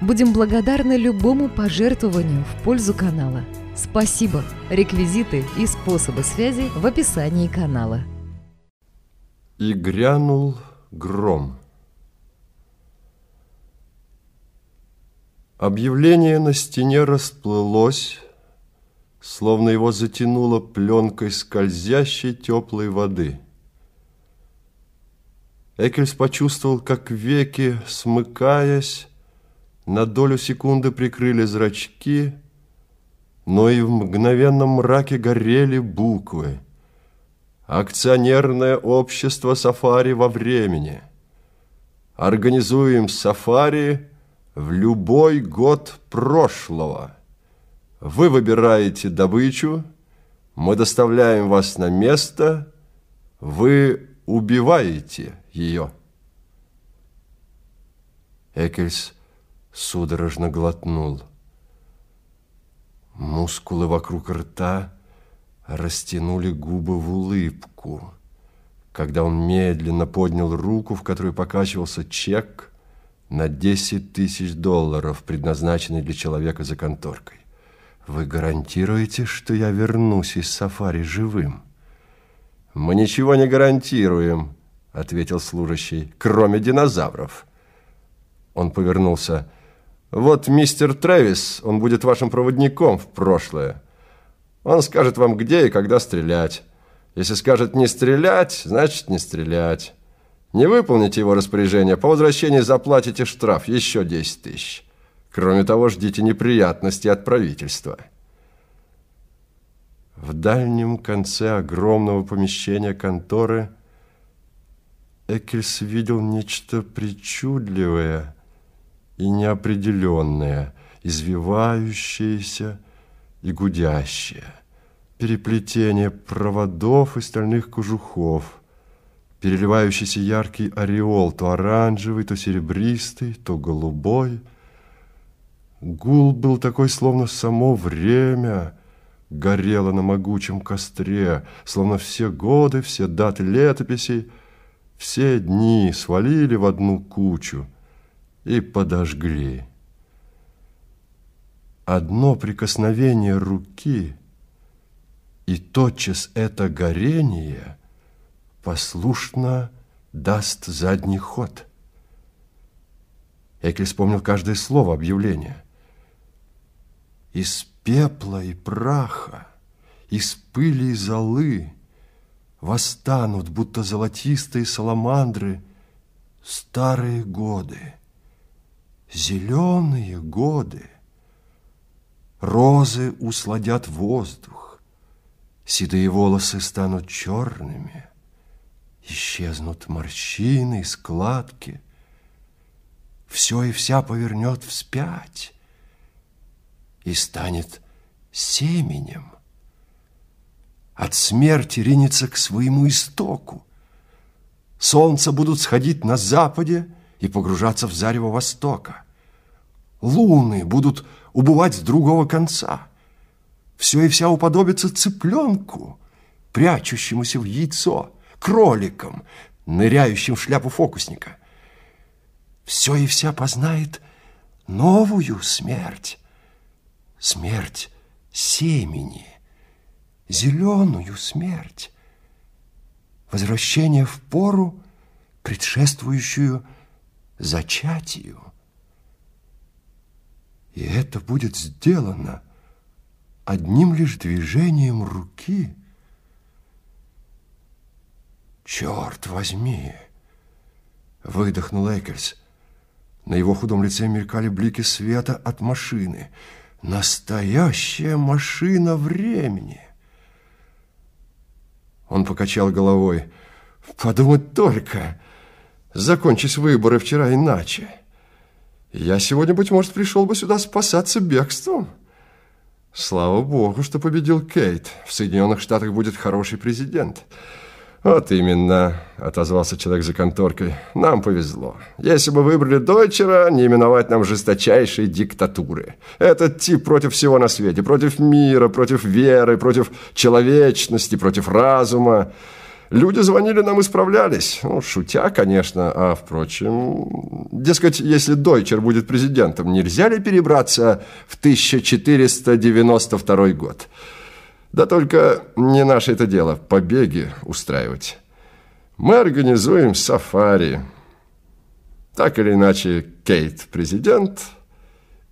Будем благодарны любому пожертвованию в пользу канала. Спасибо! Реквизиты и способы связи в описании канала. И грянул гром. Объявление на стене расплылось, словно его затянуло пленкой скользящей теплой воды. Экельс почувствовал, как веки, смыкаясь, на долю секунды прикрыли зрачки, но и в мгновенном мраке горели буквы. Акционерное общество «Сафари» во времени. Организуем «Сафари» в любой год прошлого. Вы выбираете добычу, мы доставляем вас на место, вы убиваете ее. Экельс судорожно глотнул. Мускулы вокруг рта растянули губы в улыбку, когда он медленно поднял руку, в которой покачивался чек на 10 тысяч долларов, предназначенный для человека за конторкой. Вы гарантируете, что я вернусь из сафари живым? Мы ничего не гарантируем, ответил служащий, кроме динозавров. Он повернулся вот мистер Трэвис, он будет вашим проводником в прошлое. Он скажет вам, где и когда стрелять. Если скажет не стрелять, значит не стрелять. Не выполните его распоряжение, по возвращении заплатите штраф еще 10 тысяч. Кроме того, ждите неприятностей от правительства. В дальнем конце огромного помещения конторы Экельс видел нечто причудливое – и неопределенное, извивающееся и гудящее, переплетение проводов и стальных кожухов, переливающийся яркий ореол, то оранжевый, то серебристый, то голубой. Гул был такой, словно само время горело на могучем костре, словно все годы, все даты летописей, все дни свалили в одну кучу – и подожгли. Одно прикосновение руки, и тотчас это горение послушно даст задний ход. Экли вспомнил каждое слово объявления. Из пепла и праха, из пыли и золы восстанут, будто золотистые саламандры, старые годы зеленые годы. Розы усладят воздух, седые волосы станут черными, исчезнут морщины и складки, все и вся повернет вспять и станет семенем. От смерти ринется к своему истоку. Солнце будут сходить на западе, и погружаться в зарево Востока. Луны будут убывать с другого конца. Все и вся уподобится цыпленку, прячущемуся в яйцо, кроликам, ныряющим в шляпу фокусника. Все и вся познает новую смерть, смерть семени, зеленую смерть, возвращение в пору, предшествующую зачатию. И это будет сделано одним лишь движением руки. «Черт возьми!» — выдохнул Экельс. На его худом лице мелькали блики света от машины. «Настоящая машина времени!» Он покачал головой. «Подумать только!» Закончись выборы вчера иначе. Я сегодня, быть может, пришел бы сюда спасаться бегством. Слава богу, что победил Кейт. В Соединенных Штатах будет хороший президент. Вот именно, отозвался человек за конторкой. Нам повезло. Если бы выбрали Дойчера, не именовать нам жесточайшей диктатуры. Этот тип против всего на свете. Против мира, против веры, против человечности, против разума. Люди звонили нам и справлялись. Ну, шутя, конечно, а, впрочем... Дескать, если Дойчер будет президентом, нельзя ли перебраться в 1492 год? Да только не наше это дело побеги устраивать. Мы организуем сафари. Так или иначе, Кейт президент.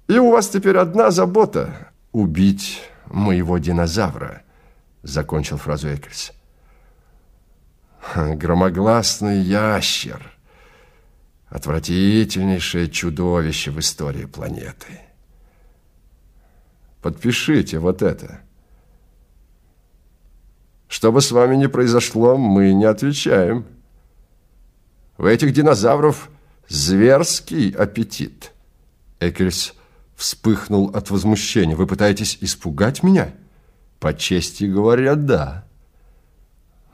И у вас теперь одна забота – убить моего динозавра, закончил фразу Экельс. Громогласный ящер. Отвратительнейшее чудовище в истории планеты. Подпишите вот это – что бы с вами ни произошло, мы не отвечаем. У этих динозавров зверский аппетит. Экельс вспыхнул от возмущения. Вы пытаетесь испугать меня? По чести говоря, да.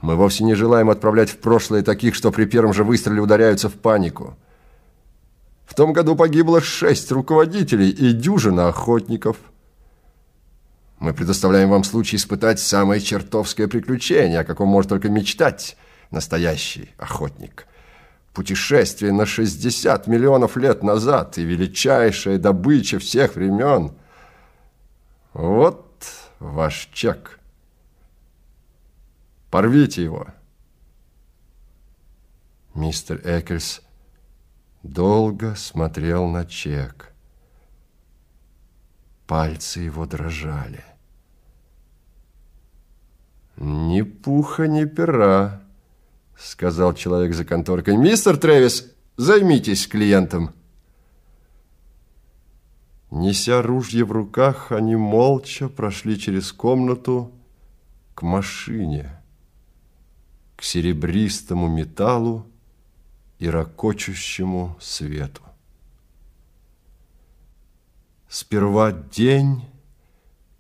Мы вовсе не желаем отправлять в прошлое таких, что при первом же выстреле ударяются в панику. В том году погибло шесть руководителей и дюжина охотников – мы предоставляем вам случай испытать самое чертовское приключение, о каком может только мечтать настоящий охотник. Путешествие на 60 миллионов лет назад и величайшая добыча всех времен. Вот ваш чек. Порвите его. Мистер Экельс долго смотрел на чек. Пальцы его дрожали. «Ни пуха, ни пера», — сказал человек за конторкой. «Мистер Трэвис, займитесь клиентом». Неся ружье в руках, они молча прошли через комнату к машине, серебристому металлу и ракочущему свету. Сперва день,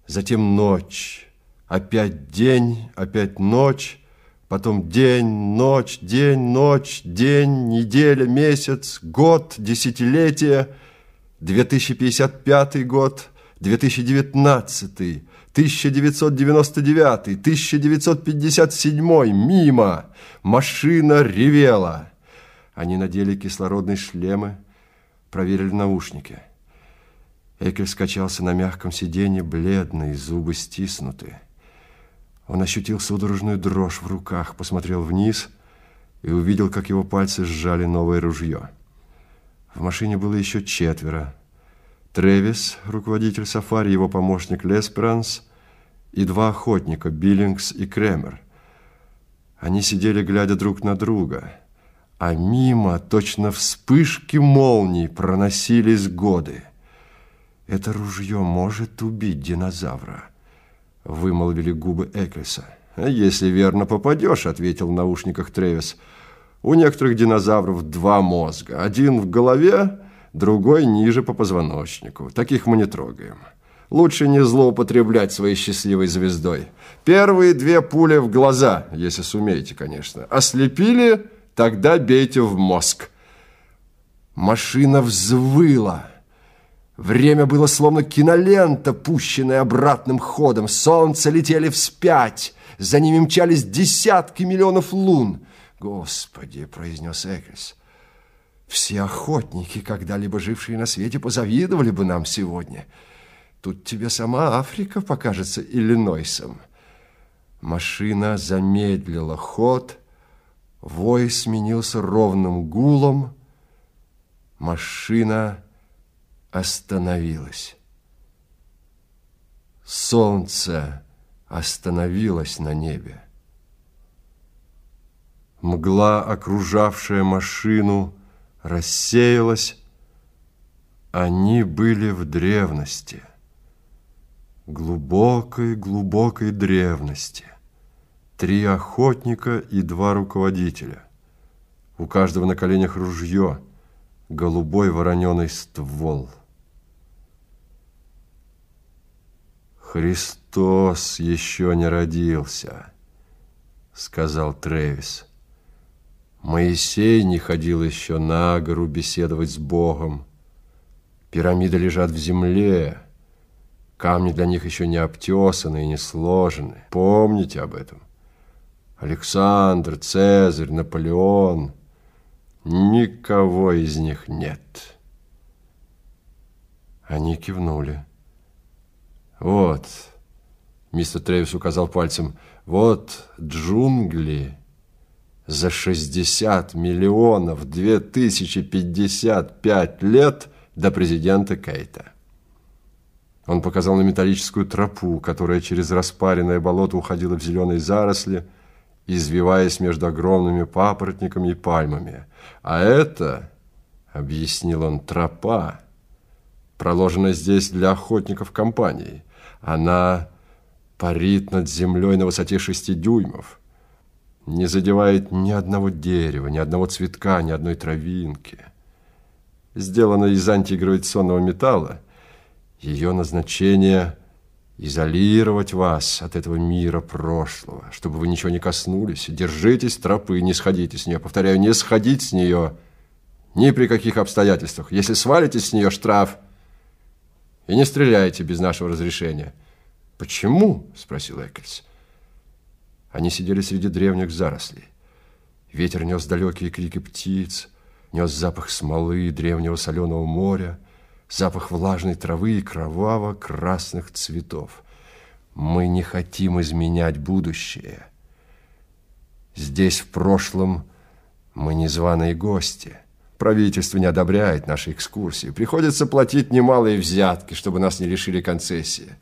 затем ночь, опять день, опять ночь, потом день, ночь, день, ночь, день, неделя, месяц, год, десятилетие, 2055 год, 2019, 1999, 1957, мимо, машина ревела. Они надели кислородные шлемы, проверили наушники – Экель скачался на мягком сиденье, бледный, зубы стиснуты. Он ощутил судорожную дрожь в руках, посмотрел вниз и увидел, как его пальцы сжали новое ружье. В машине было еще четверо. Тревис, руководитель сафари, его помощник Лесперанс и два охотника, Биллингс и Кремер. Они сидели, глядя друг на друга, а мимо, точно вспышки молний, проносились годы. «Это ружье может убить динозавра», — вымолвили губы Эклиса. «Если верно попадешь», — ответил в наушниках Тревис. «У некоторых динозавров два мозга. Один в голове, другой ниже по позвоночнику. Таких мы не трогаем. Лучше не злоупотреблять своей счастливой звездой. Первые две пули в глаза, если сумеете, конечно. Ослепили, тогда бейте в мозг». Машина взвыла. Время было словно кинолента, пущенная обратным ходом. Солнце летели вспять. За ними мчались десятки миллионов лун. «Господи!» — произнес Экельс. «Все охотники, когда-либо жившие на свете, позавидовали бы нам сегодня. Тут тебе сама Африка покажется Иллинойсом». Машина замедлила ход. Вой сменился ровным гулом. Машина остановилось. Солнце остановилось на небе. Мгла, окружавшая машину, рассеялась. Они были в древности, глубокой-глубокой древности. Три охотника и два руководителя. У каждого на коленях ружье, голубой вороненый ствол – Христос еще не родился, сказал Тревис. Моисей не ходил еще на гору беседовать с Богом. Пирамиды лежат в земле. Камни для них еще не обтесаны и не сложены. Помните об этом. Александр, Цезарь, Наполеон. Никого из них нет. Они кивнули. Вот, мистер Тревис указал пальцем, вот джунгли за 60 миллионов 2055 лет до президента Кейта. Он показал на металлическую тропу, которая через распаренное болото уходила в зеленые заросли, извиваясь между огромными папоротниками и пальмами. А это, объяснил он, тропа, проложена здесь для охотников компании. Она парит над землей на высоте шести дюймов, не задевает ни одного дерева, ни одного цветка, ни одной травинки. Сделана из антигравитационного металла, ее назначение – изолировать вас от этого мира прошлого, чтобы вы ничего не коснулись. Держитесь тропы, не сходите с нее. Повторяю, не сходить с нее ни при каких обстоятельствах. Если свалитесь с нее, штраф. И не стреляйте без нашего разрешения. «Почему?» – спросил Эккельс. Они сидели среди древних зарослей. Ветер нес далекие крики птиц, нес запах смолы древнего соленого моря, запах влажной травы и кроваво-красных цветов. Мы не хотим изменять будущее. Здесь в прошлом мы незваные гости. Правительство не одобряет наши экскурсии. Приходится платить немалые взятки, чтобы нас не лишили концессии.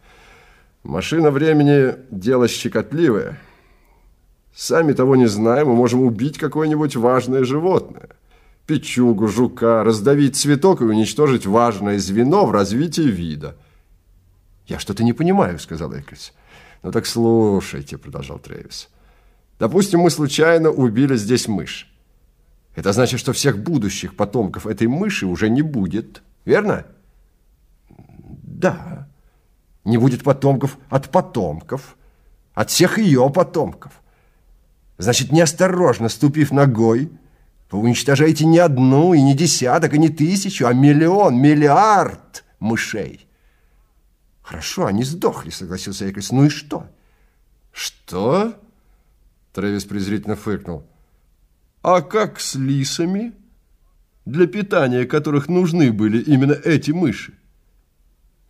Машина времени – дело щекотливое. Сами того не знаем, мы можем убить какое-нибудь важное животное. Печугу, жука, раздавить цветок и уничтожить важное звено в развитии вида. «Я что-то не понимаю», – сказал Эккельс. «Ну так слушайте», – продолжал Трэвис. «Допустим, мы случайно убили здесь мышь. Это значит, что всех будущих потомков этой мыши уже не будет, верно?» «Да», не будет потомков от потомков, от всех ее потомков. Значит, неосторожно ступив ногой, вы уничтожаете не одну, и не десяток, и не тысячу, а миллион, миллиард мышей. Хорошо, они сдохли, согласился Эклис. Ну и что? Что? Трэвис презрительно фыркнул. А как с лисами, для питания которых нужны были именно эти мыши?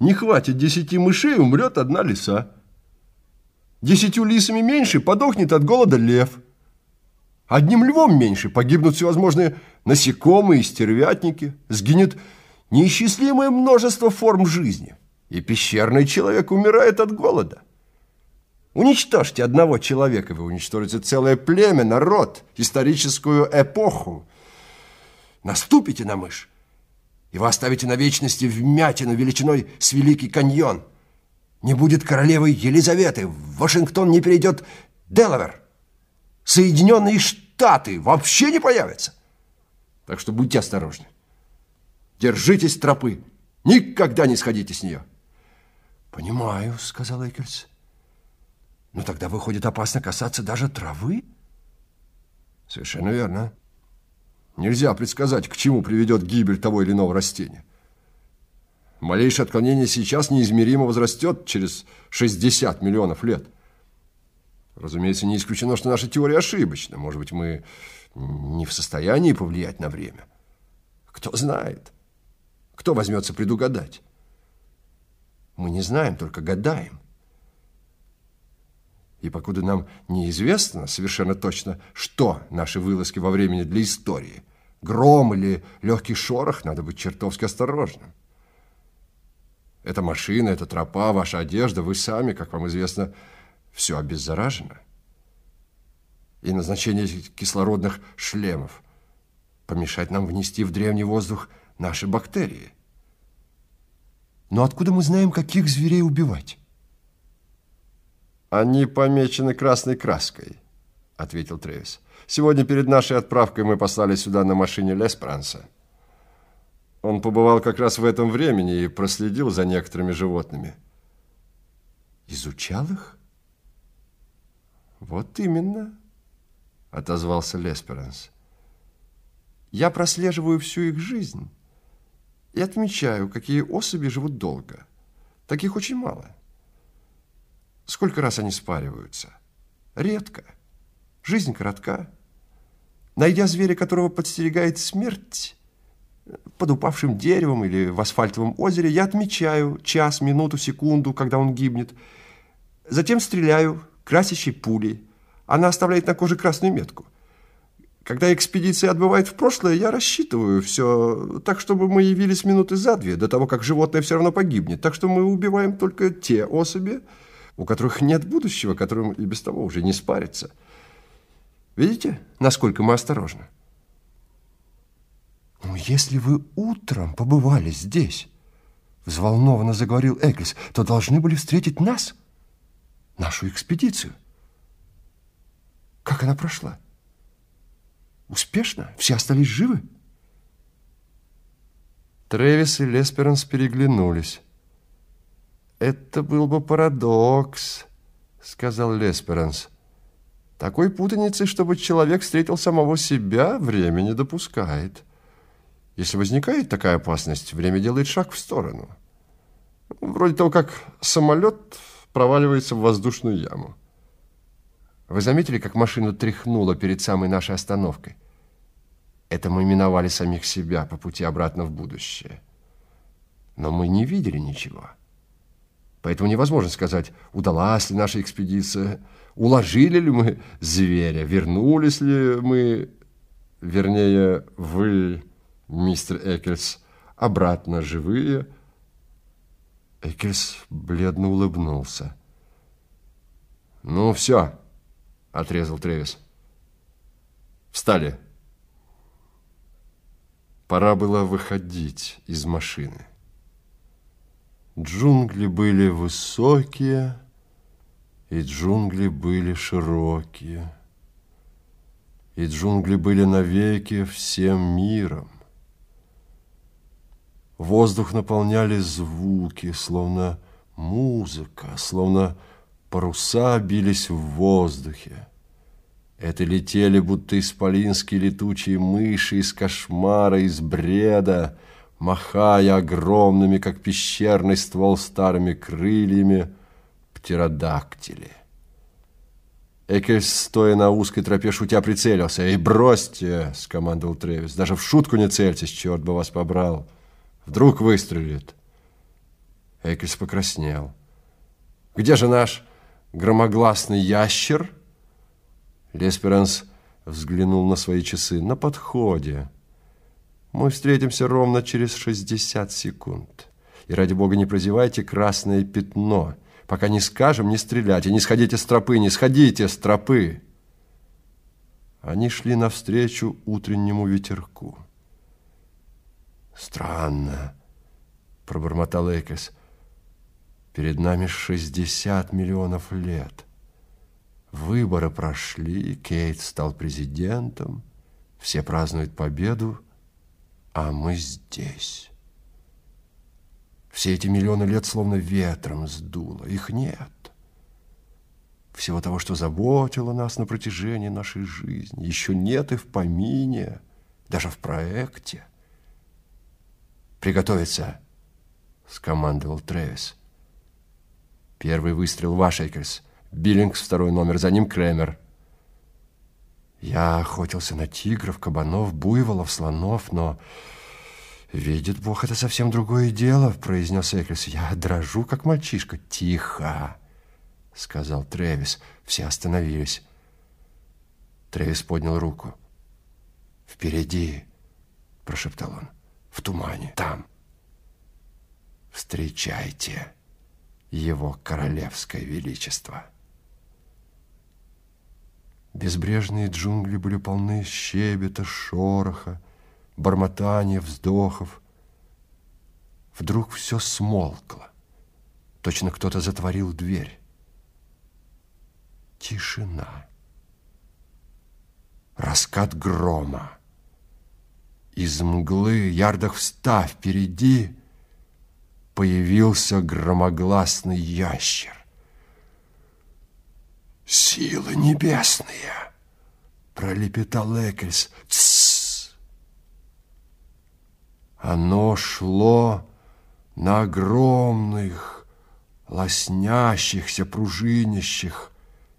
Не хватит десяти мышей, умрет одна лиса. Десятью лисами меньше подохнет от голода лев. Одним львом меньше погибнут всевозможные насекомые и стервятники. Сгинет неисчислимое множество форм жизни. И пещерный человек умирает от голода. Уничтожьте одного человека, вы уничтожите целое племя, народ, историческую эпоху. Наступите на мышь, и вы оставите на вечности вмятину величиной с Великий каньон. Не будет королевы Елизаветы, в Вашингтон не перейдет Делавер. Соединенные Штаты вообще не появятся. Так что будьте осторожны. Держитесь тропы. Никогда не сходите с нее. Понимаю, сказал Экельс. Но тогда выходит опасно касаться даже травы. Совершенно верно. Нельзя предсказать, к чему приведет гибель того или иного растения. Малейшее отклонение сейчас неизмеримо возрастет через 60 миллионов лет. Разумеется, не исключено, что наша теория ошибочна. Может быть, мы не в состоянии повлиять на время. Кто знает? Кто возьмется предугадать? Мы не знаем, только гадаем. И покуда нам неизвестно совершенно точно, что наши вылазки во времени для истории, гром или легкий шорох, надо быть чертовски осторожным. Эта машина, эта тропа, ваша одежда, вы сами, как вам известно, все обеззаражено. И назначение кислородных шлемов помешать нам внести в древний воздух наши бактерии. Но откуда мы знаем, каких зверей убивать? «Они помечены красной краской», — ответил Тревис. «Сегодня перед нашей отправкой мы послали сюда на машине Леспранса. Он побывал как раз в этом времени и проследил за некоторыми животными. Изучал их? Вот именно, отозвался Лесперанс. Я прослеживаю всю их жизнь и отмечаю, какие особи живут долго. Таких очень мало. Сколько раз они спариваются? Редко. Жизнь коротка. Найдя зверя, которого подстерегает смерть, под упавшим деревом или в асфальтовом озере, я отмечаю час, минуту, секунду, когда он гибнет. Затем стреляю красящей пулей. Она оставляет на коже красную метку. Когда экспедиция отбывает в прошлое, я рассчитываю все так, чтобы мы явились минуты за две, до того, как животное все равно погибнет. Так что мы убиваем только те особи, у которых нет будущего, которым и без того уже не спарится. Видите, насколько мы осторожны? «Ну, если вы утром побывали здесь, — взволнованно заговорил Эклис, — то должны были встретить нас, нашу экспедицию. Как она прошла? Успешно? Все остались живы?» Тревис и Лесперанс переглянулись. «Это был бы парадокс», — сказал Лесперанс. «Такой путаницы, чтобы человек встретил самого себя, время не допускает». Если возникает такая опасность, время делает шаг в сторону. Вроде того, как самолет проваливается в воздушную яму. Вы заметили, как машину тряхнуло перед самой нашей остановкой? Это мы миновали самих себя по пути обратно в будущее. Но мы не видели ничего. Поэтому невозможно сказать, удалась ли наша экспедиция, уложили ли мы зверя, вернулись ли мы, вернее, вы мистер Экельс, обратно живые. Экельс бледно улыбнулся. «Ну, все», — отрезал Тревис. «Встали». Пора было выходить из машины. Джунгли были высокие, и джунгли были широкие, и джунгли были навеки всем миром. Воздух наполняли звуки, словно музыка, словно паруса бились в воздухе. Это летели, будто исполинские летучие мыши из кошмара, из бреда, махая огромными, как пещерный ствол, старыми крыльями, птеродактили. Экельс, стоя на узкой тропе, шутя прицелился. «Эй, бросьте!» — скомандовал Тревис. «Даже в шутку не цельтесь, черт бы вас побрал!» Вдруг выстрелит. Экельс покраснел. Где же наш громогласный ящер? Лесперанс взглянул на свои часы. На подходе. Мы встретимся ровно через 60 секунд. И ради бога не прозевайте красное пятно. Пока не скажем, не стреляйте, не сходите с тропы, не сходите с тропы. Они шли навстречу утреннему ветерку. Странно, пробормотал Экес. Перед нами 60 миллионов лет. Выборы прошли, Кейт стал президентом, все празднуют победу, а мы здесь. Все эти миллионы лет словно ветром сдуло, их нет. Всего того, что заботило нас на протяжении нашей жизни, еще нет и в помине, даже в проекте. «Приготовиться!» — скомандовал Трэвис. Первый выстрел ваш, Экерс. Биллингс, второй номер, за ним Кремер. Я охотился на тигров, кабанов, буйволов, слонов, но... «Видит Бог, это совсем другое дело», — произнес Экрис. «Я дрожу, как мальчишка». «Тихо», — сказал Трэвис. Все остановились. Трэвис поднял руку. «Впереди», — прошептал он в тумане, там. Встречайте его королевское величество. Безбрежные джунгли были полны щебета, шороха, бормотания, вздохов. Вдруг все смолкло. Точно кто-то затворил дверь. Тишина. Раскат грома. Из мглы, ярдах в ста впереди, появился громогласный ящер. Силы небесные, пролепетал Экельс. Тссс. Оно шло на огромных, лоснящихся, пружинящих,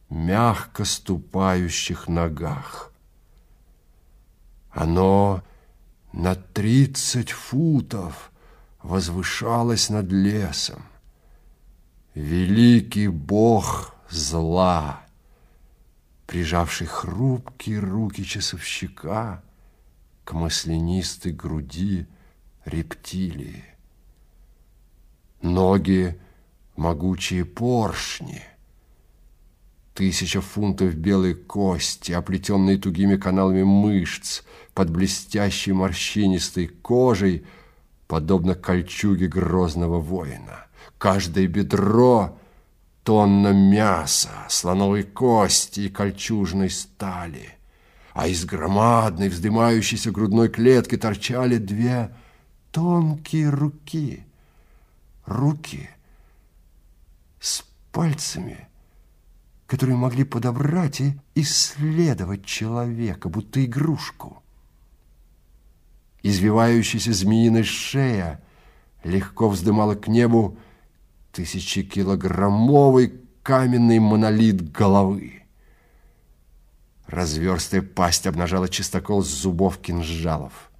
мягко ступающих ногах. Оно на тридцать футов возвышалось над лесом. Великий бог зла, прижавший хрупкие руки часовщика к маслянистой груди рептилии. Ноги — могучие поршни, тысяча фунтов белой кости, оплетенные тугими каналами мышц, под блестящей морщинистой кожей, подобно кольчуге грозного воина. Каждое бедро — тонна мяса, слоновой кости и кольчужной стали, а из громадной вздымающейся грудной клетки торчали две тонкие руки. Руки с пальцами, которые могли подобрать и исследовать человека, будто игрушку. Извивающаяся змеиная шея легко вздымала к небу тысячекилограммовый каменный монолит головы. Разверстая пасть обнажала чистокол зубов кинжалов.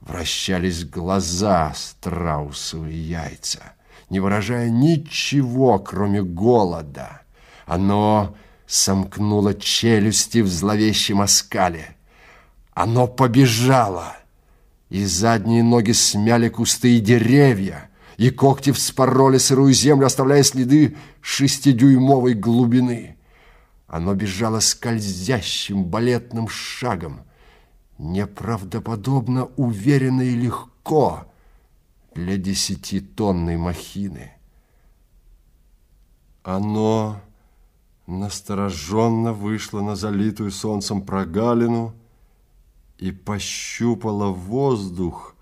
Вращались глаза страусовые яйца, не выражая ничего, кроме голода. Оно сомкнуло челюсти в зловещем оскале. Оно побежало — и задние ноги смяли кусты и деревья, и когти вспороли сырую землю, оставляя следы шестидюймовой глубины. Оно бежало скользящим балетным шагом, неправдоподобно уверенно и легко для десятитонной махины. Оно настороженно вышло на залитую солнцем прогалину, и пощупала воздух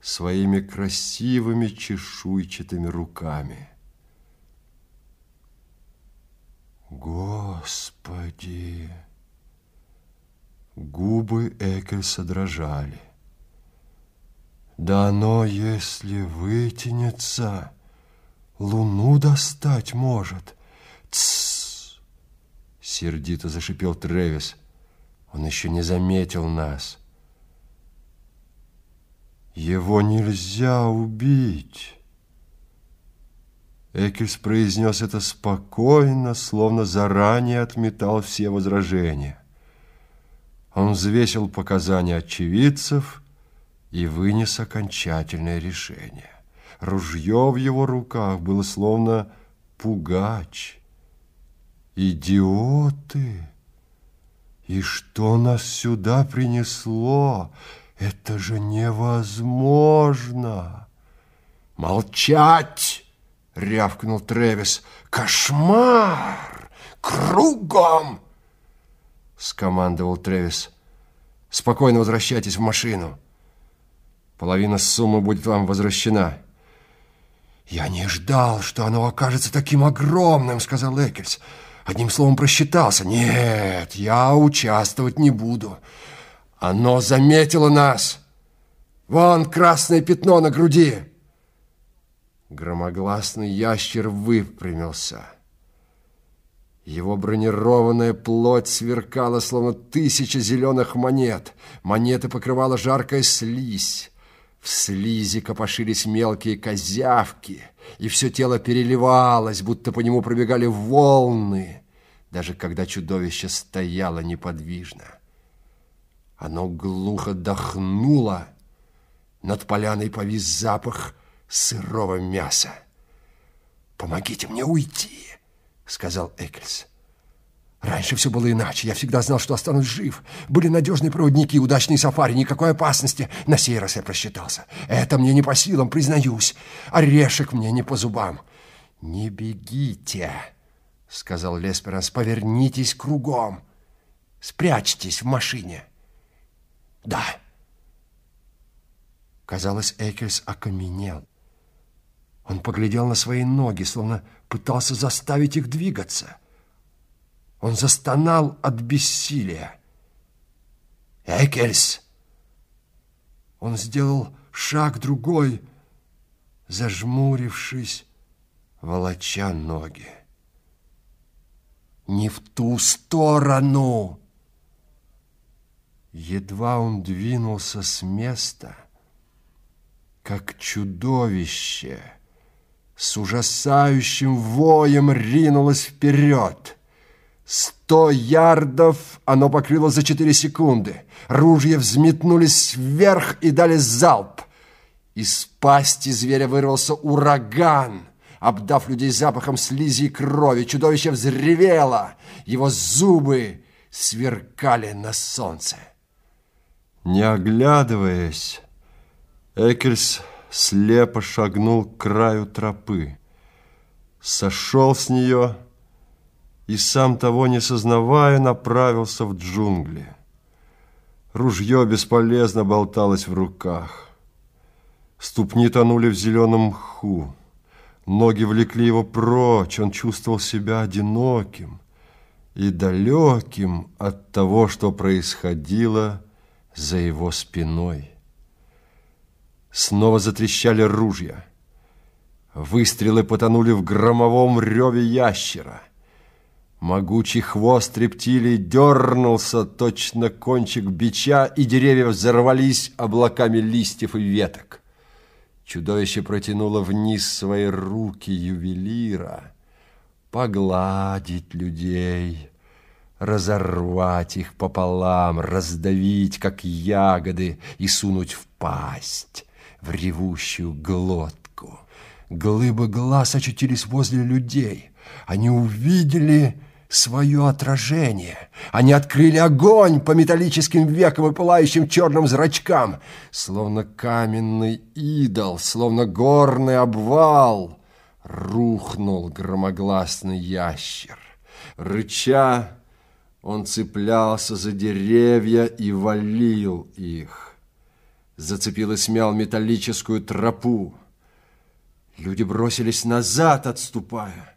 своими красивыми чешуйчатыми руками. Господи! Губы Экельса дрожали. Да оно, если вытянется, луну достать может. Тссс! Сердито зашипел Тревис. Он еще не заметил нас. Его нельзя убить. Экельс произнес это спокойно, словно заранее отметал все возражения. Он взвесил показания очевидцев и вынес окончательное решение. Ружье в его руках было словно пугач. «Идиоты!» И что нас сюда принесло? Это же невозможно. Молчать! рявкнул Тревис. Кошмар! Кругом! скомандовал Тревис. Спокойно возвращайтесь в машину. Половина суммы будет вам возвращена. Я не ждал, что оно окажется таким огромным, сказал Экельс. Одним словом, просчитался. Нет, я участвовать не буду. Оно заметило нас. Вон красное пятно на груди. Громогласный ящер выпрямился. Его бронированная плоть сверкала, словно тысяча зеленых монет. Монеты покрывала жаркая слизь. В слизи копошились мелкие козявки, и все тело переливалось, будто по нему пробегали волны, даже когда чудовище стояло неподвижно. Оно глухо дохнуло, над поляной повис запах сырого мяса. «Помогите мне уйти!» — сказал Экельс. Раньше все было иначе. Я всегда знал, что останусь жив. Были надежные проводники, удачные сафари, никакой опасности. На сей раз я просчитался. Это мне не по силам, признаюсь. Орешек мне не по зубам. «Не бегите», — сказал Лесперанс. «Повернитесь кругом. Спрячьтесь в машине». «Да». Казалось, Экельс окаменел. Он поглядел на свои ноги, словно пытался заставить их двигаться — Он застонал от бессилия. «Экельс!» Он сделал шаг другой, зажмурившись, волоча ноги. «Не в ту сторону!» Едва он двинулся с места, как чудовище с ужасающим воем ринулось вперед. Сто ярдов оно покрыло за четыре секунды. Ружья взметнулись вверх и дали залп. Из пасти зверя вырвался ураган, обдав людей запахом слизи и крови. Чудовище взревело, его зубы сверкали на солнце. Не оглядываясь, Экельс слепо шагнул к краю тропы, сошел с нее и, сам того не сознавая, направился в джунгли. Ружье бесполезно болталось в руках. Ступни тонули в зеленом мху. Ноги влекли его прочь, он чувствовал себя одиноким и далеким от того, что происходило за его спиной. Снова затрещали ружья. Выстрелы потонули в громовом реве ящера. Могучий хвост рептилии дернулся, точно кончик бича, и деревья взорвались облаками листьев и веток. Чудовище протянуло вниз свои руки ювелира, погладить людей, разорвать их пополам, раздавить, как ягоды, и сунуть в пасть, в ревущую глотку. Глыбы глаз очутились возле людей. Они увидели свое отражение. Они открыли огонь по металлическим векам и пылающим черным зрачкам, словно каменный идол, словно горный обвал. Рухнул громогласный ящер. Рыча, он цеплялся за деревья и валил их. Зацепил и смял металлическую тропу. Люди бросились назад, отступая.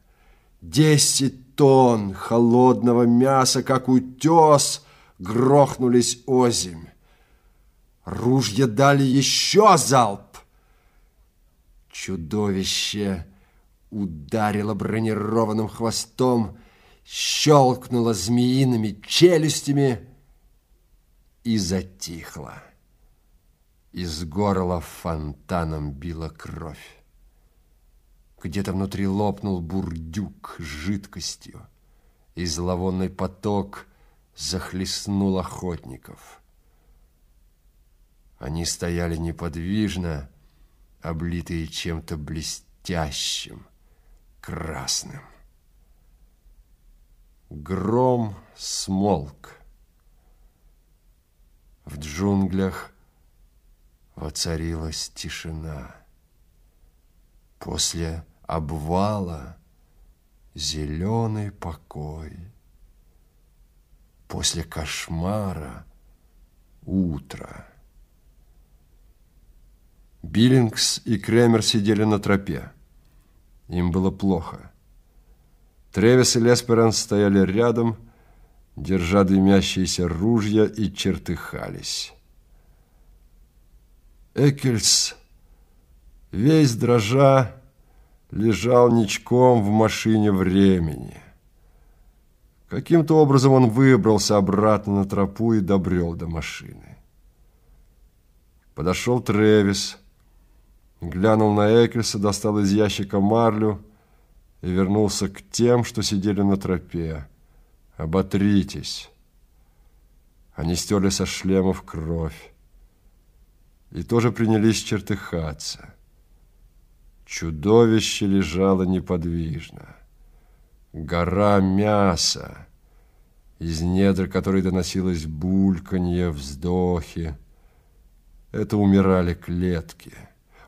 Десять тонн холодного мяса, как утес, грохнулись озимь. Ружья дали еще залп. Чудовище ударило бронированным хвостом, щелкнуло змеиными челюстями и затихло. Из горла фонтаном била кровь. Где-то внутри лопнул бурдюк с жидкостью, и зловонный поток захлестнул охотников. Они стояли неподвижно, облитые чем-то блестящим, красным. Гром смолк. В джунглях воцарилась тишина. После обвала зеленый покой. После кошмара утро. Биллингс и Кремер сидели на тропе. Им было плохо. Тревис и Лесперанс стояли рядом, держа дымящиеся ружья и чертыхались. Экельс весь дрожа, лежал ничком в машине времени. Каким-то образом он выбрался обратно на тропу и добрел до машины. Подошел Тревис, глянул на Экельса, достал из ящика марлю и вернулся к тем, что сидели на тропе. «Оботритесь!» Они стерли со шлемов кровь и тоже принялись чертыхаться. Чудовище лежало неподвижно. Гора мяса, из недр которой доносилось бульканье, вздохи. Это умирали клетки.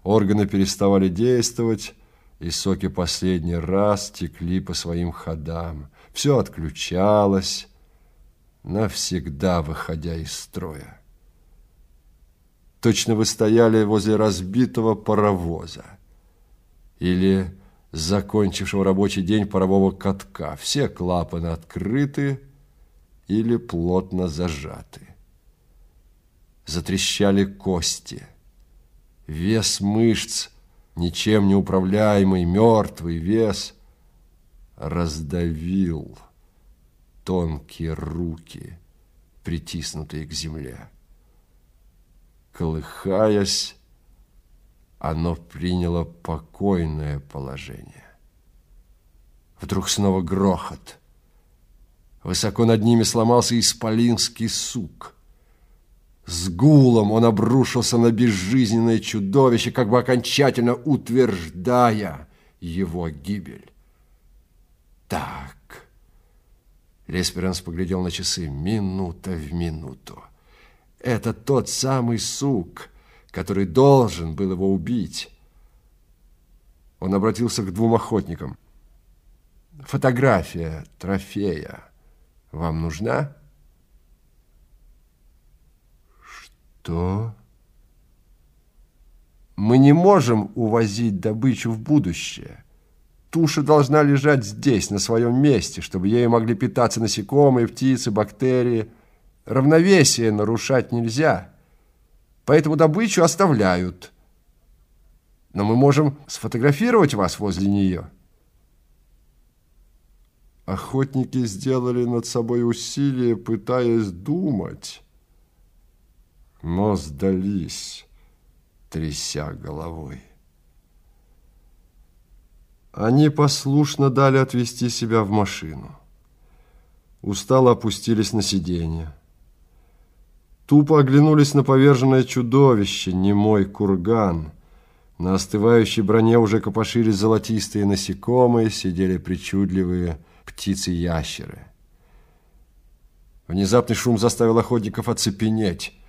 Органы переставали действовать, и соки последний раз текли по своим ходам. Все отключалось, навсегда выходя из строя. Точно вы стояли возле разбитого паровоза или закончившего рабочий день парового катка. Все клапаны открыты или плотно зажаты. Затрещали кости. Вес мышц, ничем не управляемый, мертвый вес, раздавил тонкие руки, притиснутые к земле. Колыхаясь, оно приняло покойное положение. Вдруг снова грохот. Высоко над ними сломался исполинский сук. С гулом он обрушился на безжизненное чудовище, как бы окончательно утверждая его гибель. Так. Лесперанс поглядел на часы. Минута в минуту. Это тот самый сук, который должен был его убить. Он обратился к двум охотникам. Фотография трофея вам нужна? Что? Мы не можем увозить добычу в будущее. Туша должна лежать здесь, на своем месте, чтобы ею могли питаться насекомые, птицы, бактерии. Равновесие нарушать нельзя поэтому добычу оставляют. Но мы можем сфотографировать вас возле нее. Охотники сделали над собой усилие, пытаясь думать, но сдались, тряся головой. Они послушно дали отвезти себя в машину. Устало опустились на сиденье. Тупо оглянулись на поверженное чудовище, немой курган. На остывающей броне уже копошились золотистые насекомые, сидели причудливые птицы-ящеры. Внезапный шум заставил охотников оцепенеть.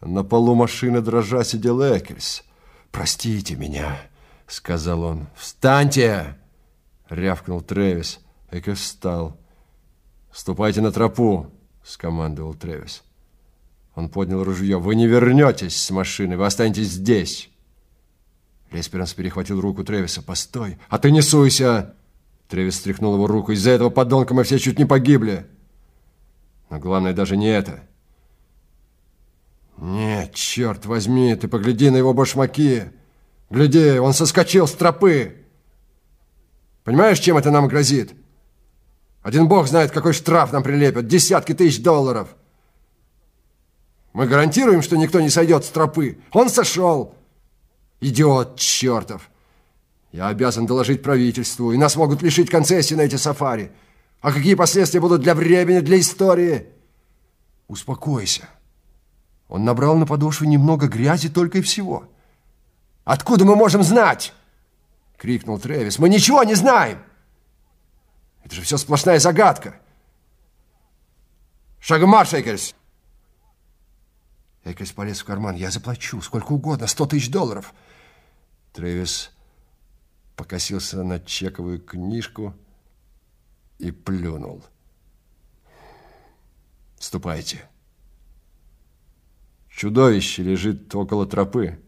На полу машины дрожа сидел Экельс. «Простите меня», — сказал он. «Встаньте!» — рявкнул Тревис. Экельс встал. «Ступайте на тропу», — скомандовал Тревис. Он поднял ружье. «Вы не вернетесь с машины, вы останетесь здесь!» Лесперанс перехватил руку Тревиса. «Постой! А ты не суйся!» Тревис стряхнул его руку. «Из-за этого подонка мы все чуть не погибли!» Но главное даже не это. «Нет, черт возьми, ты погляди на его башмаки! Гляди, он соскочил с тропы! Понимаешь, чем это нам грозит? Один бог знает, какой штраф нам прилепят. Десятки тысяч долларов!» Мы гарантируем, что никто не сойдет с тропы. Он сошел. Идиот чертов. Я обязан доложить правительству, и нас могут лишить концессии на эти сафари. А какие последствия будут для времени, для истории? Успокойся. Он набрал на подошву немного грязи только и всего. Откуда мы можем знать? Крикнул Тревис. Мы ничего не знаем. Это же все сплошная загадка. Шагом. Экрис полез в карман. «Я заплачу, сколько угодно, сто тысяч долларов!» Трэвис покосился на чековую книжку и плюнул. «Ступайте. Чудовище лежит около тропы.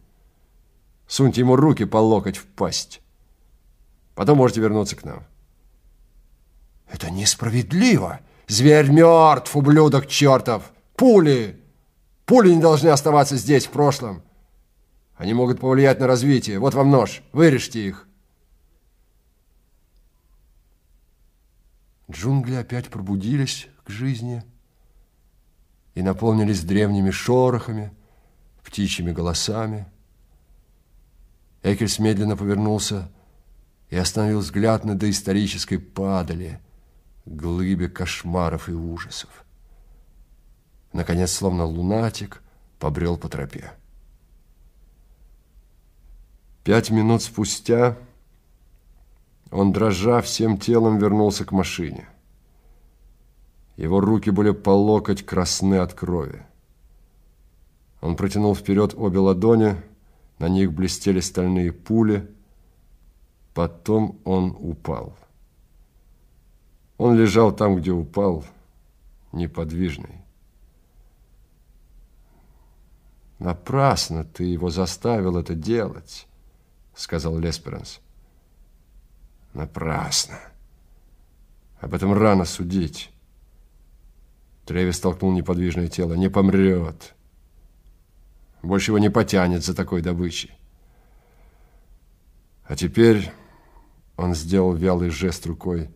Суньте ему руки по локоть в пасть. Потом можете вернуться к нам». «Это несправедливо! Зверь мертв, ублюдок чертов! Пули!» Пули не должны оставаться здесь, в прошлом. Они могут повлиять на развитие. Вот вам нож. Вырежьте их. Джунгли опять пробудились к жизни и наполнились древними шорохами, птичьими голосами. Экельс медленно повернулся и остановил взгляд на доисторической падали, глыбе кошмаров и ужасов. Наконец, словно лунатик, побрел по тропе. Пять минут спустя он, дрожа всем телом, вернулся к машине. Его руки были по локоть красны от крови. Он протянул вперед обе ладони, на них блестели стальные пули. Потом он упал. Он лежал там, где упал, неподвижный. Напрасно ты его заставил это делать, сказал Лесперанс. Напрасно. Об этом рано судить. Тревис толкнул неподвижное тело. Не помрет. Больше его не потянет за такой добычей. А теперь он сделал вялый жест рукой.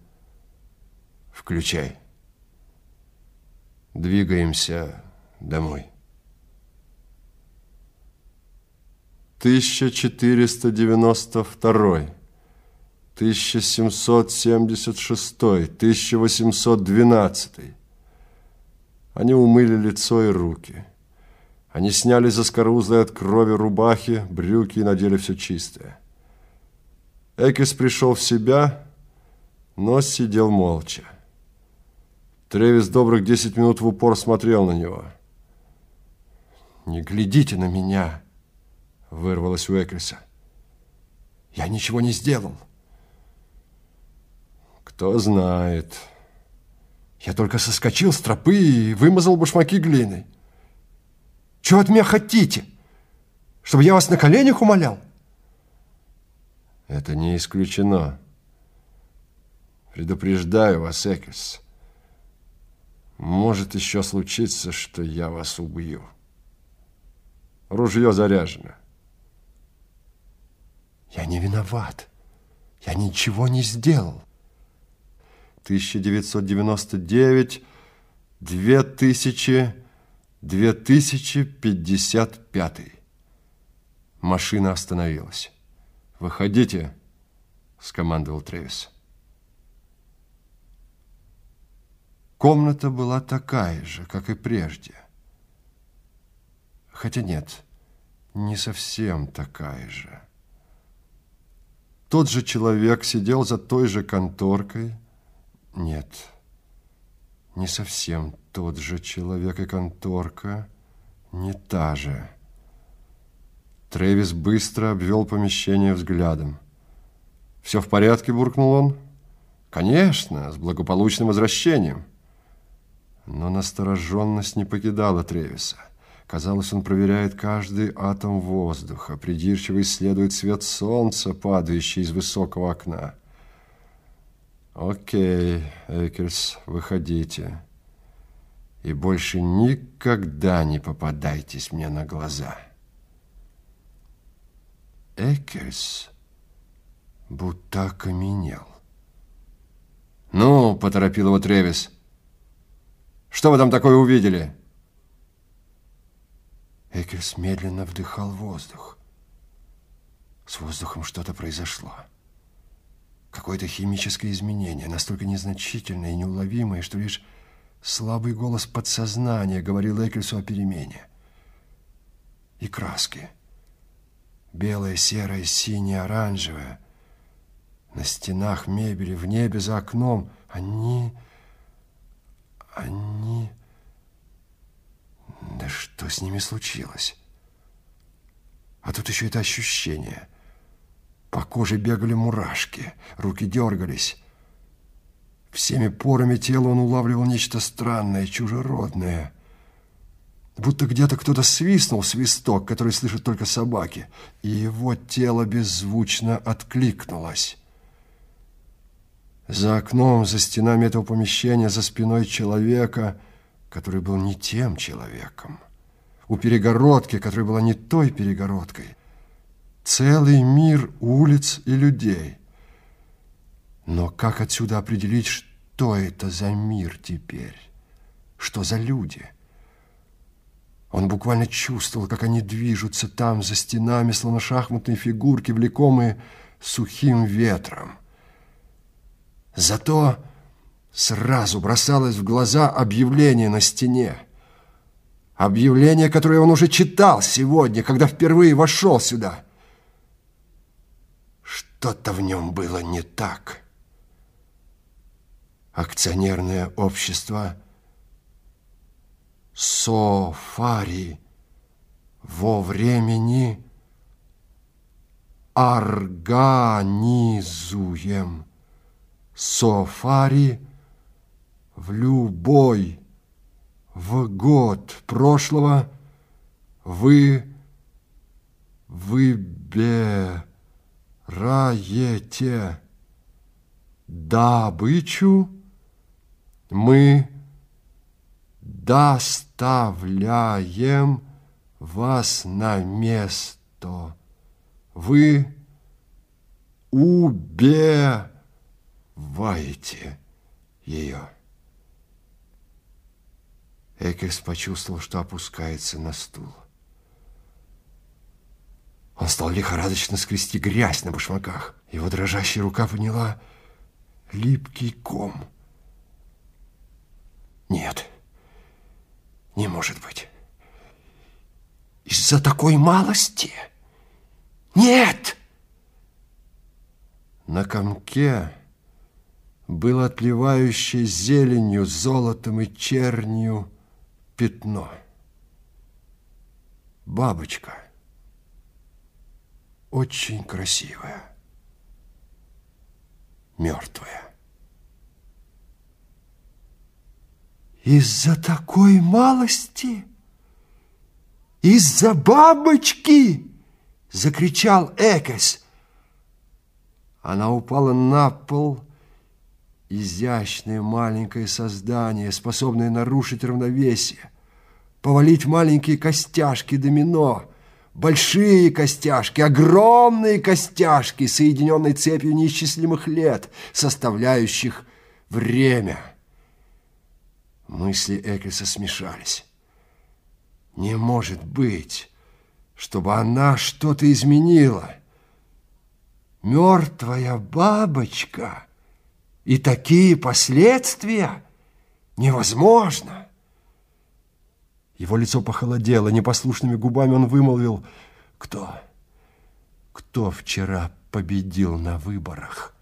Включай. Двигаемся домой. 1492, 1776, 1812. Они умыли лицо и руки. Они сняли заскорузлые от крови рубахи, брюки и надели все чистое. Экис пришел в себя, но сидел молча. Тревис добрых десять минут в упор смотрел на него. «Не глядите на меня!» Вырвалось у Экриса. Я ничего не сделал. Кто знает. Я только соскочил с тропы и вымазал башмаки глиной. Чего от меня хотите? Чтобы я вас на коленях умолял? Это не исключено. Предупреждаю вас, Экрис. Может еще случиться, что я вас убью. Ружье заряжено. Я не виноват. Я ничего не сделал. 1999, 2000, 2055. Машина остановилась. «Выходите», — скомандовал Тревис. Комната была такая же, как и прежде. Хотя нет, не совсем такая же. Тот же человек сидел за той же конторкой. Нет, не совсем тот же человек и конторка, не та же. Трэвис быстро обвел помещение взглядом. «Все в порядке?» – буркнул он. «Конечно, с благополучным возвращением». Но настороженность не покидала Тревиса. Казалось, он проверяет каждый атом воздуха, придирчиво исследует свет солнца, падающий из высокого окна. «Окей, Экерс, выходите. И больше никогда не попадайтесь мне на глаза». Экерс будто окаменел. «Ну, — поторопил его Тревис, — что вы там такое увидели?» Экельс медленно вдыхал воздух. С воздухом что-то произошло. Какое-то химическое изменение, настолько незначительное и неуловимое, что лишь слабый голос подсознания говорил Экельсу о перемене. И краски. Белое, серое, синее, оранжевое. На стенах мебели, в небе, за окном. Они... Они... Да что с ними случилось? А тут еще это ощущение. По коже бегали мурашки, руки дергались. Всеми порами тела он улавливал нечто странное, чужеродное. Будто где-то кто-то свистнул свисток, который слышат только собаки, и его тело беззвучно откликнулось. За окном, за стенами этого помещения, за спиной человека — который был не тем человеком, у перегородки, которая была не той перегородкой, целый мир улиц и людей. Но как отсюда определить, что это за мир теперь? Что за люди? Он буквально чувствовал, как они движутся там, за стенами, словно шахматные фигурки, влекомые сухим ветром. Зато Сразу бросалось в глаза объявление на стене. Объявление, которое он уже читал сегодня, когда впервые вошел сюда. Что-то в нем было не так. Акционерное общество Софари во времени организуем Софари в любой в год прошлого вы выбираете добычу мы доставляем вас на место. Вы убиваете ее. Экерс почувствовал, что опускается на стул. Он стал лихорадочно скрести грязь на башмаках. Его дрожащая рука поняла липкий ком. Нет, не может быть. Из-за такой малости? Нет! На комке было отливающее зеленью, золотом и чернью пятно. Бабочка. Очень красивая. Мертвая. Из-за такой малости? Из-за бабочки? Закричал Экос. Она упала на пол, изящное маленькое создание, способное нарушить равновесие, повалить маленькие костяшки домино, большие костяшки, огромные костяшки, соединенные цепью неисчислимых лет, составляющих время. Мысли Экельса смешались. Не может быть, чтобы она что-то изменила. Мертвая бабочка и такие последствия невозможно. Его лицо похолодело, непослушными губами он вымолвил «Кто? Кто вчера победил на выборах?»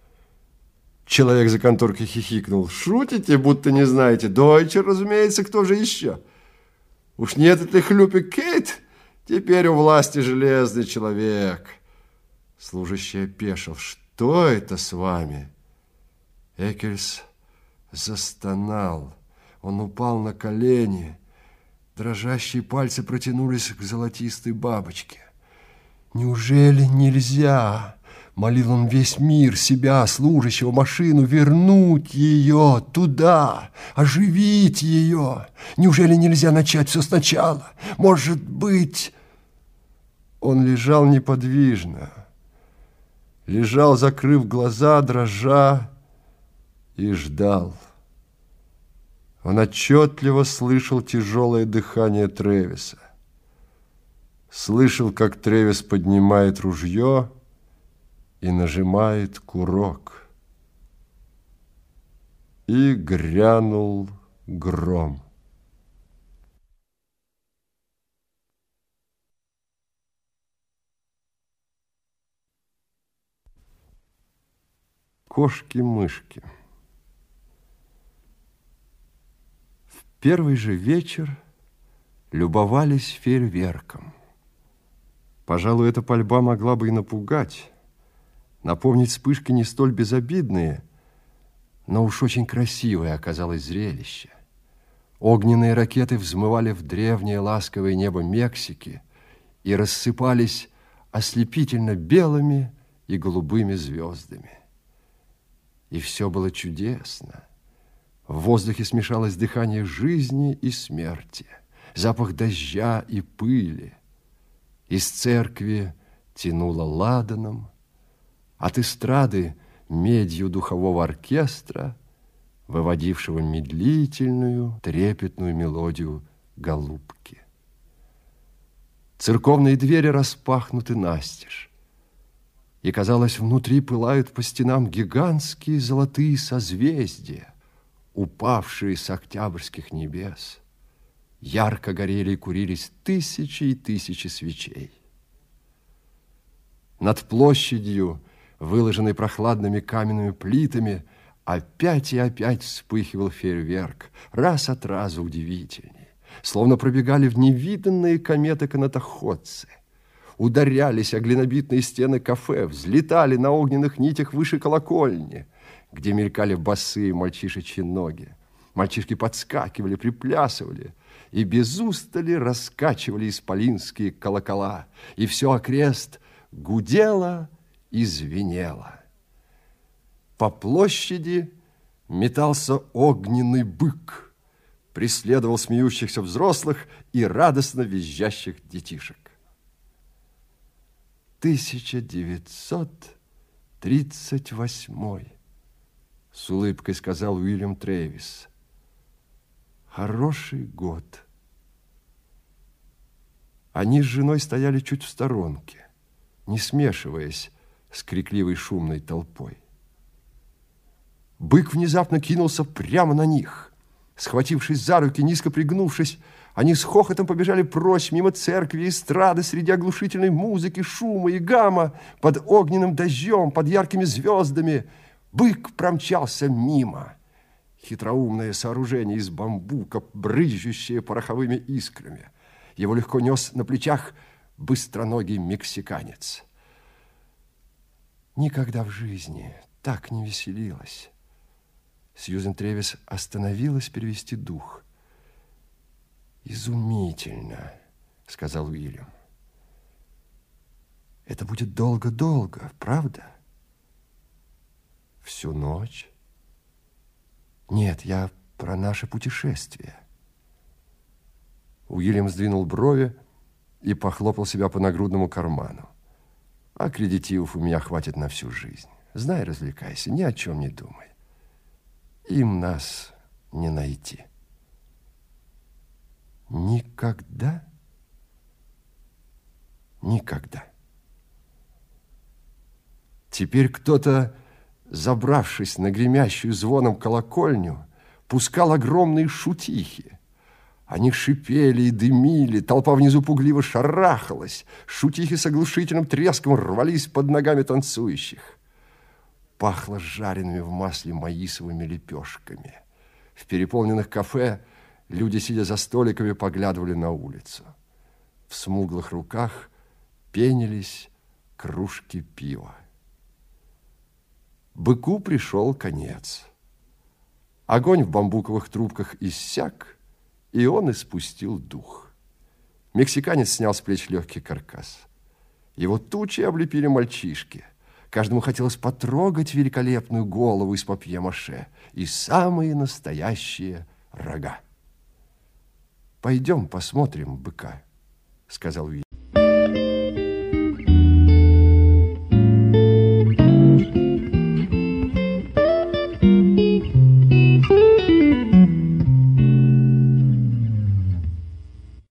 Человек за конторкой хихикнул. «Шутите, будто не знаете? Дойчер, разумеется, кто же еще? Уж нет этой хлюпи Кейт? Теперь у власти железный человек». Служащий опешил. «Что это с вами?» Экельс застонал. Он упал на колени. Дрожащие пальцы протянулись к золотистой бабочке. «Неужели нельзя?» Молил он весь мир, себя, служащего, машину, вернуть ее туда, оживить ее. Неужели нельзя начать все сначала? Может быть... Он лежал неподвижно, лежал, закрыв глаза, дрожа, и ждал. Он отчетливо слышал тяжелое дыхание Тревиса. Слышал, как Тревис поднимает ружье, и нажимает курок. И грянул гром. Кошки-мышки. В первый же вечер любовались фейерверком. Пожалуй, эта пальба могла бы и напугать, Напомнить вспышки не столь безобидные, но уж очень красивое оказалось зрелище. Огненные ракеты взмывали в древнее ласковое небо Мексики и рассыпались ослепительно белыми и голубыми звездами. И все было чудесно. В воздухе смешалось дыхание жизни и смерти, запах дождя и пыли. Из церкви тянуло ладаном, от эстрады медью духового оркестра, выводившего медлительную, трепетную мелодию голубки. Церковные двери распахнуты настежь, и, казалось, внутри пылают по стенам гигантские золотые созвездия, упавшие с октябрьских небес. Ярко горели и курились тысячи и тысячи свечей. Над площадью выложенный прохладными каменными плитами, опять и опять вспыхивал фейерверк, раз от раза удивительней, словно пробегали в невиданные кометы-канатоходцы. Ударялись о глинобитные стены кафе, взлетали на огненных нитях выше колокольни, где мелькали босые мальчишечьи ноги. Мальчишки подскакивали, приплясывали и без устали раскачивали исполинские колокола, и все окрест гудело, и звенело. По площади метался огненный бык, преследовал смеющихся взрослых и радостно визжащих детишек. 1938 с улыбкой сказал Уильям Трэвис. Хороший год. Они с женой стояли чуть в сторонке, не смешиваясь с крикливой шумной толпой. Бык внезапно кинулся прямо на них. Схватившись за руки, низко пригнувшись, они с хохотом побежали прочь мимо церкви эстрады среди оглушительной музыки, шума и гамма, под огненным дождем, под яркими звездами. Бык промчался мимо. Хитроумное сооружение из бамбука, брызжущее пороховыми искрами. Его легко нес на плечах быстроногий мексиканец. Никогда в жизни так не веселилась. Сьюзен Тревис остановилась перевести дух. «Изумительно», — сказал Уильям. «Это будет долго-долго, правда?» «Всю ночь?» «Нет, я про наше путешествие». Уильям сдвинул брови и похлопал себя по нагрудному карману. «Аккредитивов у меня хватит на всю жизнь. Знай, развлекайся, ни о чем не думай. Им нас не найти». Никогда? Никогда. Теперь кто-то, забравшись на гремящую звоном колокольню, пускал огромные шутихи. Они шипели и дымили, толпа внизу пугливо шарахалась, шутихи с оглушительным треском рвались под ногами танцующих. Пахло жареными в масле маисовыми лепешками. В переполненных кафе Люди, сидя за столиками, поглядывали на улицу. В смуглых руках пенились кружки пива. Быку пришел конец. Огонь в бамбуковых трубках иссяк, и он испустил дух. Мексиканец снял с плеч легкий каркас. Его тучи облепили мальчишки. Каждому хотелось потрогать великолепную голову из папье-маше и самые настоящие рога. «Пойдем посмотрим быка», — сказал Уильям.